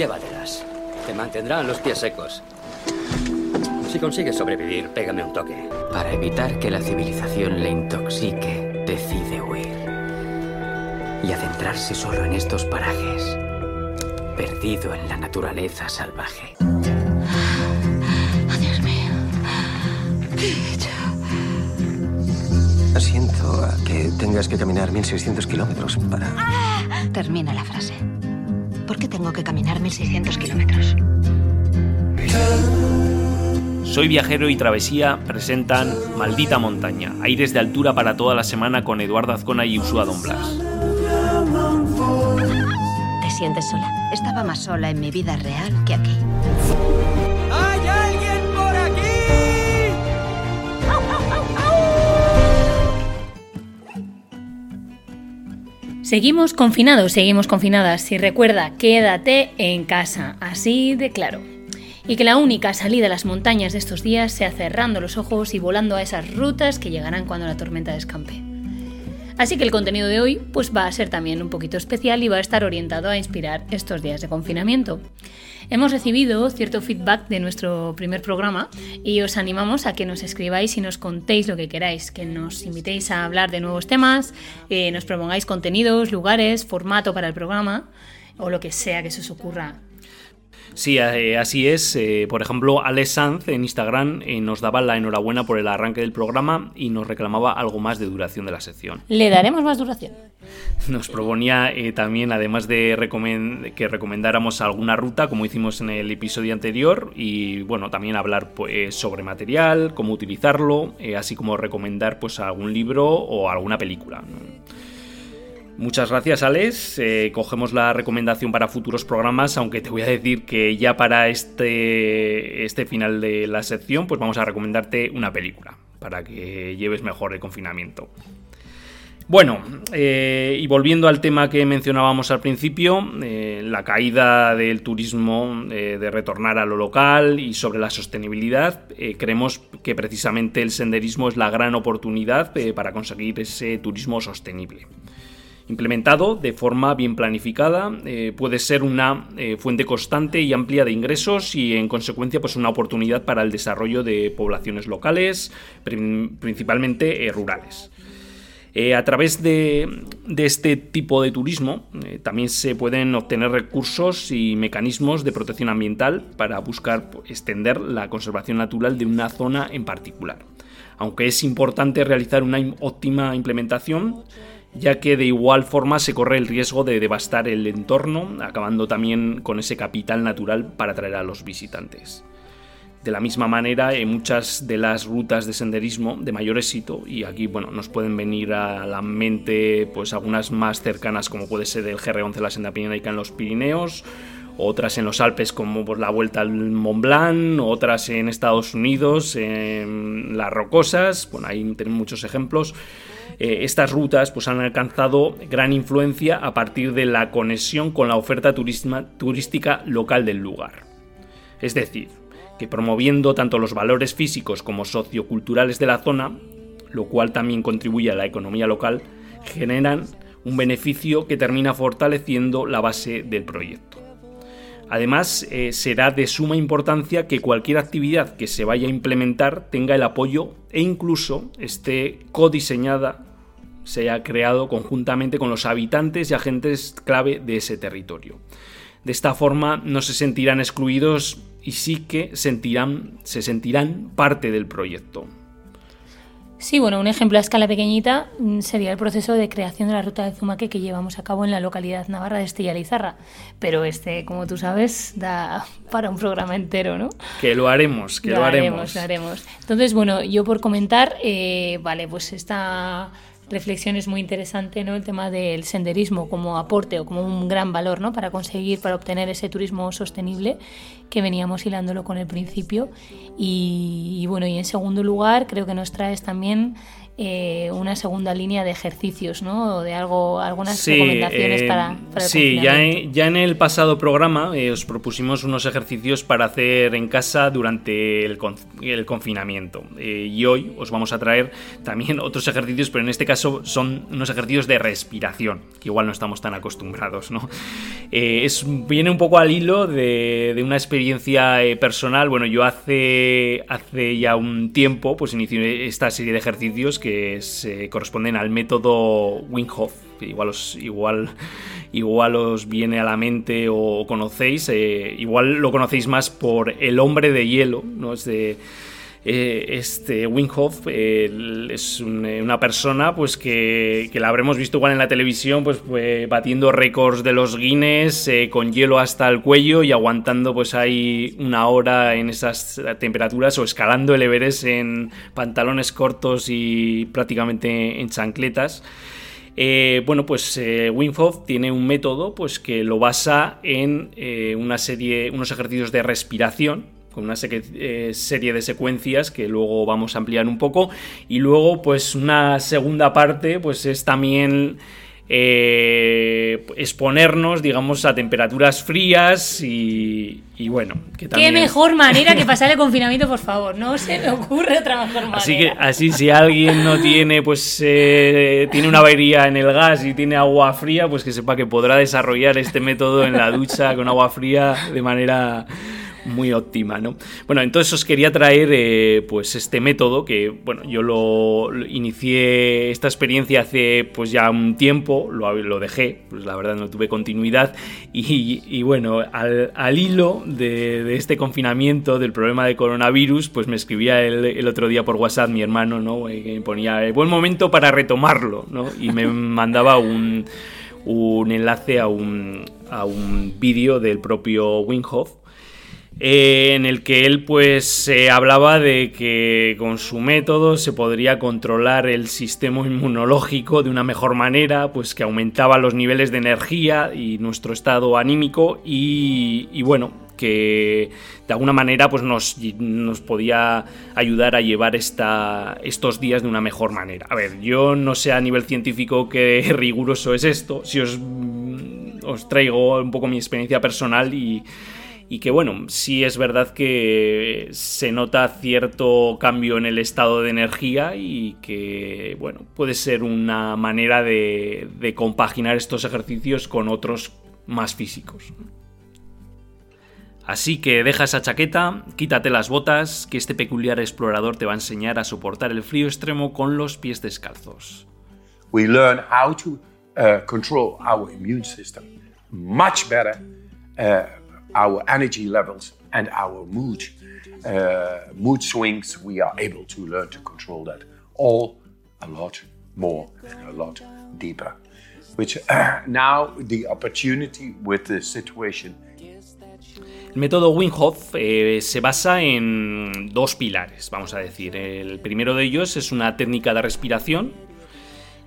Llévatelas. Te mantendrán los pies secos. Si consigues sobrevivir, pégame un toque. Para evitar que la civilización le intoxique, decide huir. Y adentrarse solo en estos parajes, perdido en la naturaleza salvaje. Oh, Dios mío. ¿Qué he hecho? Siento a que tengas que caminar 1600 kilómetros para... Termina la frase. ¿Por qué tengo que caminar 1600 kilómetros? Soy Viajero y Travesía presentan Maldita Montaña, aires de altura para toda la semana con Eduardo Azcona y Usua Don Blas. ¿Te sientes sola? Estaba más sola en mi vida real que aquí. ¡Hay alguien Seguimos confinados, seguimos confinadas. Y recuerda, quédate en casa, así de claro. Y que la única salida a las montañas de estos días sea cerrando los ojos y volando a esas rutas que llegarán cuando la tormenta descampe. Así que el contenido de hoy pues va a ser también un poquito especial y va a estar orientado a inspirar estos días de confinamiento. Hemos recibido cierto feedback de nuestro primer programa y os animamos a que nos escribáis y nos contéis lo que queráis, que nos invitéis a hablar de nuevos temas, eh, nos propongáis contenidos, lugares, formato para el programa o lo que sea que se os ocurra Sí, eh, así es. Eh, por ejemplo, Alex Sanz en Instagram eh, nos daba la enhorabuena por el arranque del programa y nos reclamaba algo más de duración de la sección. Le daremos más duración. Nos proponía también, además de recomend que recomendáramos alguna ruta, como hicimos en el episodio anterior, y bueno, también hablar pues, sobre material, cómo utilizarlo, así como recomendar pues algún libro o alguna película. Muchas gracias, Alex. Eh, cogemos la recomendación para futuros programas, aunque te voy a decir que ya para este, este final de la sección, pues vamos a recomendarte una película para que lleves mejor el confinamiento. Bueno, eh, y volviendo al tema que mencionábamos al principio, eh, la caída del turismo, de retornar a lo local y sobre la sostenibilidad, creemos que precisamente el senderismo es la gran oportunidad para conseguir ese turismo sostenible implementado de forma bien planificada, eh, puede ser una eh, fuente constante y amplia de ingresos y en consecuencia pues una oportunidad para el desarrollo de poblaciones locales, principalmente eh, rurales. a través de, de, este tipo de turismo también se pueden obtener recursos y mecanismos de protección ambiental para buscar pues, extender la conservación natural de una zona en particular. Aunque es importante realizar una óptima implementación, ya que de igual forma se corre el riesgo de devastar el entorno, acabando también con ese capital natural para atraer a los visitantes. De la misma manera, en muchas de las rutas de senderismo de mayor éxito, y aquí bueno, nos pueden venir a la mente pues algunas más cercanas como puede ser el GR11 la senda pirenaica en los Pirineos, otras en los Alpes como pues, la Vuelta al Mont Blanc, otras en Estados Unidos, en las Rocosas, bueno, ahí tenemos muchos ejemplos. Eh, estas rutas pues, han alcanzado gran influencia a partir de la conexión con la oferta turística local del lugar. Es decir, que promoviendo tanto los valores físicos como socioculturales de la zona, lo cual también contribuye a la economía local, generan un beneficio que termina fortaleciendo la base del proyecto. Además, eh, será de suma importancia que cualquier actividad que se vaya a implementar tenga el apoyo e incluso esté codiseñada se haya creado conjuntamente con los habitantes y agentes clave de ese territorio. De esta forma no se sentirán excluidos y sí que sentirán, se sentirán parte del proyecto. Sí, bueno, un ejemplo a escala pequeñita mm, sería el proceso de creación de la ruta de Zumaque que llevamos a cabo en la localidad navarra de Estella Lizarra. Pero este, como tú sabes, da para un programa entero, ¿no? Que lo haremos, que lo, haremos. Lo haremos. Entonces, bueno, yo por comentar, eh, vale, pues esta reflexión es muy interesante, ¿no? El tema del senderismo como aporte o como un gran valor, ¿no? Para conseguir, para obtener ese turismo sostenible que veníamos hilándolo con el principio. Y, bueno, y en segundo lugar, creo que nos traes también eh, una segunda línea de ejercicios, ¿no? O de algo, algunas recomendaciones para, para, el Sí, ya en, ya en, el pasado programa eh, os propusimos unos ejercicios para hacer en casa durante el, el confinamiento. Eh, y hoy os vamos a traer también otros ejercicios, pero en este caso son unos ejercicios de respiración, que igual no estamos tan acostumbrados, ¿no? es, viene un poco al hilo de, de una experiencia personal. Bueno, yo hace, hace ya un tiempo pues inicié esta serie de ejercicios que se corresponden al método Wim Hof. Igual os, igual, igual os viene a la mente o conocéis. Eh, igual lo conocéis más por el hombre de hielo, ¿no? Es de eh, este Wim Hof es eh, una persona pues que, la habremos visto igual en la televisión pues, batiendo récords de los Guinness eh, con hielo hasta el cuello y aguantando pues ahí una hora en esas temperaturas o escalando el Everest en pantalones cortos y prácticamente en chancletas. bueno, pues Hof tiene un método pues, que lo basa en una serie, unos ejercicios de respiración con una eh, serie de secuencias que luego vamos a ampliar un poco. Y luego pues una segunda parte pues es también eh, exponernos digamos a temperaturas frías y, bueno que qué mejor manera que pasar el confinamiento por favor. No se me ocurre otra mejor manera así que así si alguien no tiene pues eh, tiene una avería en el gas y tiene agua fría pues que sepa que podrá desarrollar este método en la ducha con agua fría de manera muy óptima, ¿no? Bueno, entonces os quería traer eh, pues este método que, bueno, yo lo, inicié esta experiencia hace pues ya un tiempo, lo, dejé, pues la verdad no tuve continuidad y, bueno, al, hilo de, este confinamiento, del problema de coronavirus, pues me escribía el, otro día por WhatsApp mi hermano, ¿no? Eh, que me ponía, eh, buen momento para retomarlo, ¿no? Y me mandaba un un enlace a un, a un vídeo del propio Winghoff eh, en el que él pues se hablaba de que con su método se podría controlar el sistema inmunológico de una mejor manera, pues que aumentaba los niveles de energía y nuestro estado anímico y, bueno, que de alguna manera pues nos, nos, podía ayudar a llevar esta, estos días de una mejor manera. A ver, yo no sé a nivel científico qué riguroso es esto, si os, os traigo un poco mi experiencia personal y y que bueno, sí es verdad que se nota cierto cambio en el estado de energía y que bueno, puede ser una manera de, compaginar estos ejercicios con otros más físicos. Así que deja esa chaqueta, quítate las botas, que este peculiar explorador te va a enseñar a soportar el frío extremo con los pies descalzos. We learn how to uh, control our immune system much better uh, our energy levels and our mood, uh, mood swings, we are able to learn to control that all a lot more and a lot deeper. Which uh, now the opportunity with the situation. El método Wim Hof eh, se basa en dos pilares, vamos a decir. El primero de ellos es una técnica de respiración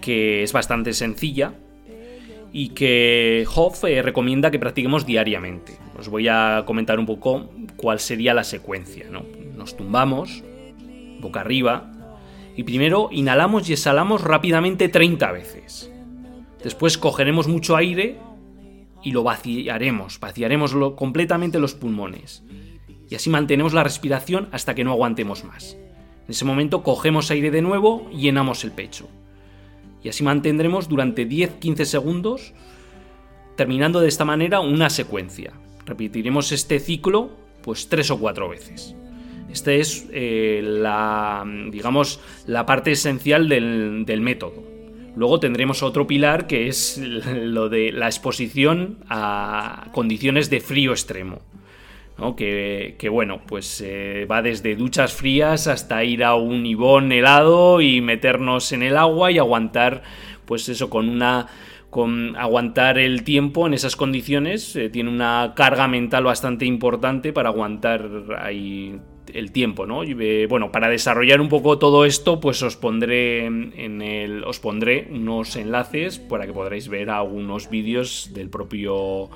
que es bastante sencilla, y que Hoff eh, recomienda que practiquemos diariamente. Os voy a comentar un poco cuál sería la secuencia. Nos tumbamos, boca arriba, y primero inhalamos y exhalamos rápidamente 30 veces. Después cogeremos mucho aire y lo vaciaremos, vaciaremos completamente los pulmones. Y así mantenemos la respiración hasta que no aguantemos más. En ese momento cogemos aire de nuevo y llenamos el pecho y así mantendremos durante 10-15 segundos, terminando de esta manera una secuencia. Repetiremos este ciclo pues tres o cuatro veces. Esta es eh, la, digamos, la parte esencial del, del método. Luego tendremos otro pilar que es lo de la exposición a condiciones de frío extremo. Que, bueno, pues eh, va desde duchas frías hasta ir a un ibón helado y meternos en el agua y aguantar, pues eso, con una con aguantar el tiempo en esas condiciones eh, tiene una carga mental bastante importante para aguantar ahí el tiempo, ¿no? Eh, bueno, para desarrollar un poco todo esto, pues os pondré en el os pondré unos enlaces para que podréis ver algunos vídeos del propio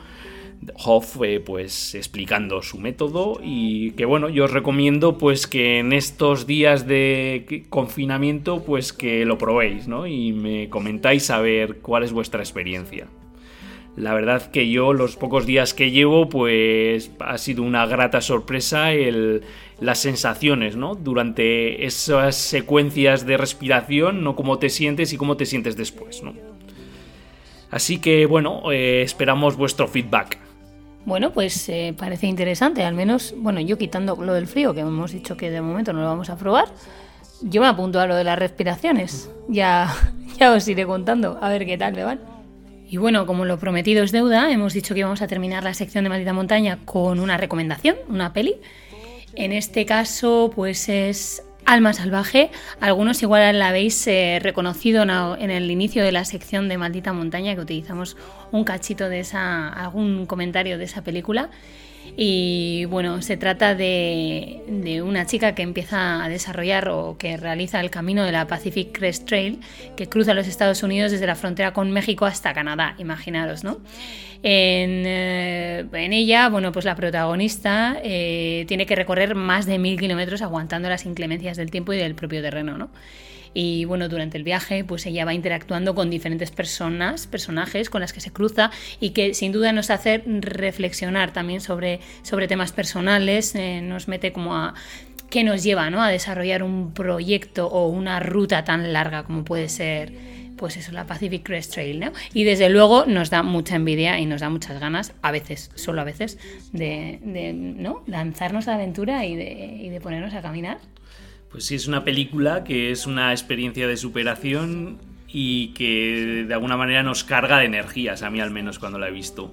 Hoff pues explicando su método y que bueno, yo os recomiendo pues que en estos días de confinamiento pues que lo probéis, ¿no? Y me comentáis a ver cuál es vuestra experiencia. La verdad que yo los pocos días que llevo pues ha sido una grata sorpresa el, las sensaciones, ¿no? Durante esas secuencias de respiración, no cómo te sientes y cómo te sientes después, ¿no? Así que bueno, eh, esperamos vuestro feedback. Bueno, pues eh, parece interesante, al menos, bueno, yo quitando lo del frío, que hemos dicho que de momento no lo vamos a probar, yo me apunto a lo de las respiraciones. Ya, ya os iré contando, a ver qué tal me van. Y bueno, como lo prometido es deuda, hemos dicho que íbamos a terminar la sección de Maldita Montaña con una recomendación, una peli. En este caso, pues es Alma Salvaje. Algunos igual la habéis eh, reconocido en el inicio de la sección de Maldita Montaña, que utilizamos un cachito de esa, algún comentario de esa película. Y bueno, se trata de, de, una chica que empieza a desarrollar o que realiza el camino de la Pacific Crest Trail, que cruza los Estados Unidos desde la frontera con México hasta Canadá, imaginaros, ¿no? Eh, en, ella, bueno, pues la protagonista eh, tiene que recorrer más de mil kilómetros aguantando las inclemencias del tiempo y del propio terreno, ¿no? Y bueno, durante el viaje, pues ella va interactuando con diferentes personas, personajes con las que se cruza y que sin duda nos hace reflexionar también sobre, sobre temas personales, eh, nos mete como a qué nos lleva ¿no? a desarrollar un proyecto o una ruta tan larga como puede ser pues eso, la Pacific Crest Trail, ¿no? Y desde luego nos da mucha envidia y nos da muchas ganas, a veces, solo a veces, de, ¿no? lanzarnos a la aventura y de, y de ponernos a caminar. Pues sí, es una película que es una experiencia de superación y que de alguna manera nos carga de energías, a mí al menos cuando la he visto.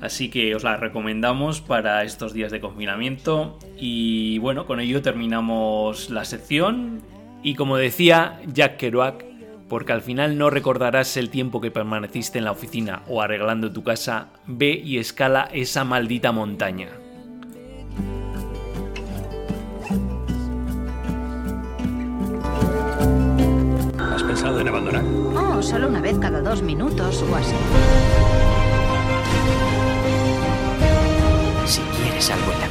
Así que os la recomendamos para estos días de confinamiento. Y bueno, con ello terminamos la sección. Y como decía Jack Kerouac, porque al final no recordarás el tiempo que permaneciste en la oficina o arreglando tu casa, ve y escala esa maldita montaña. Pensado en abandonar? Oh, solo una vez cada dos minutos o así. Si quieres algo en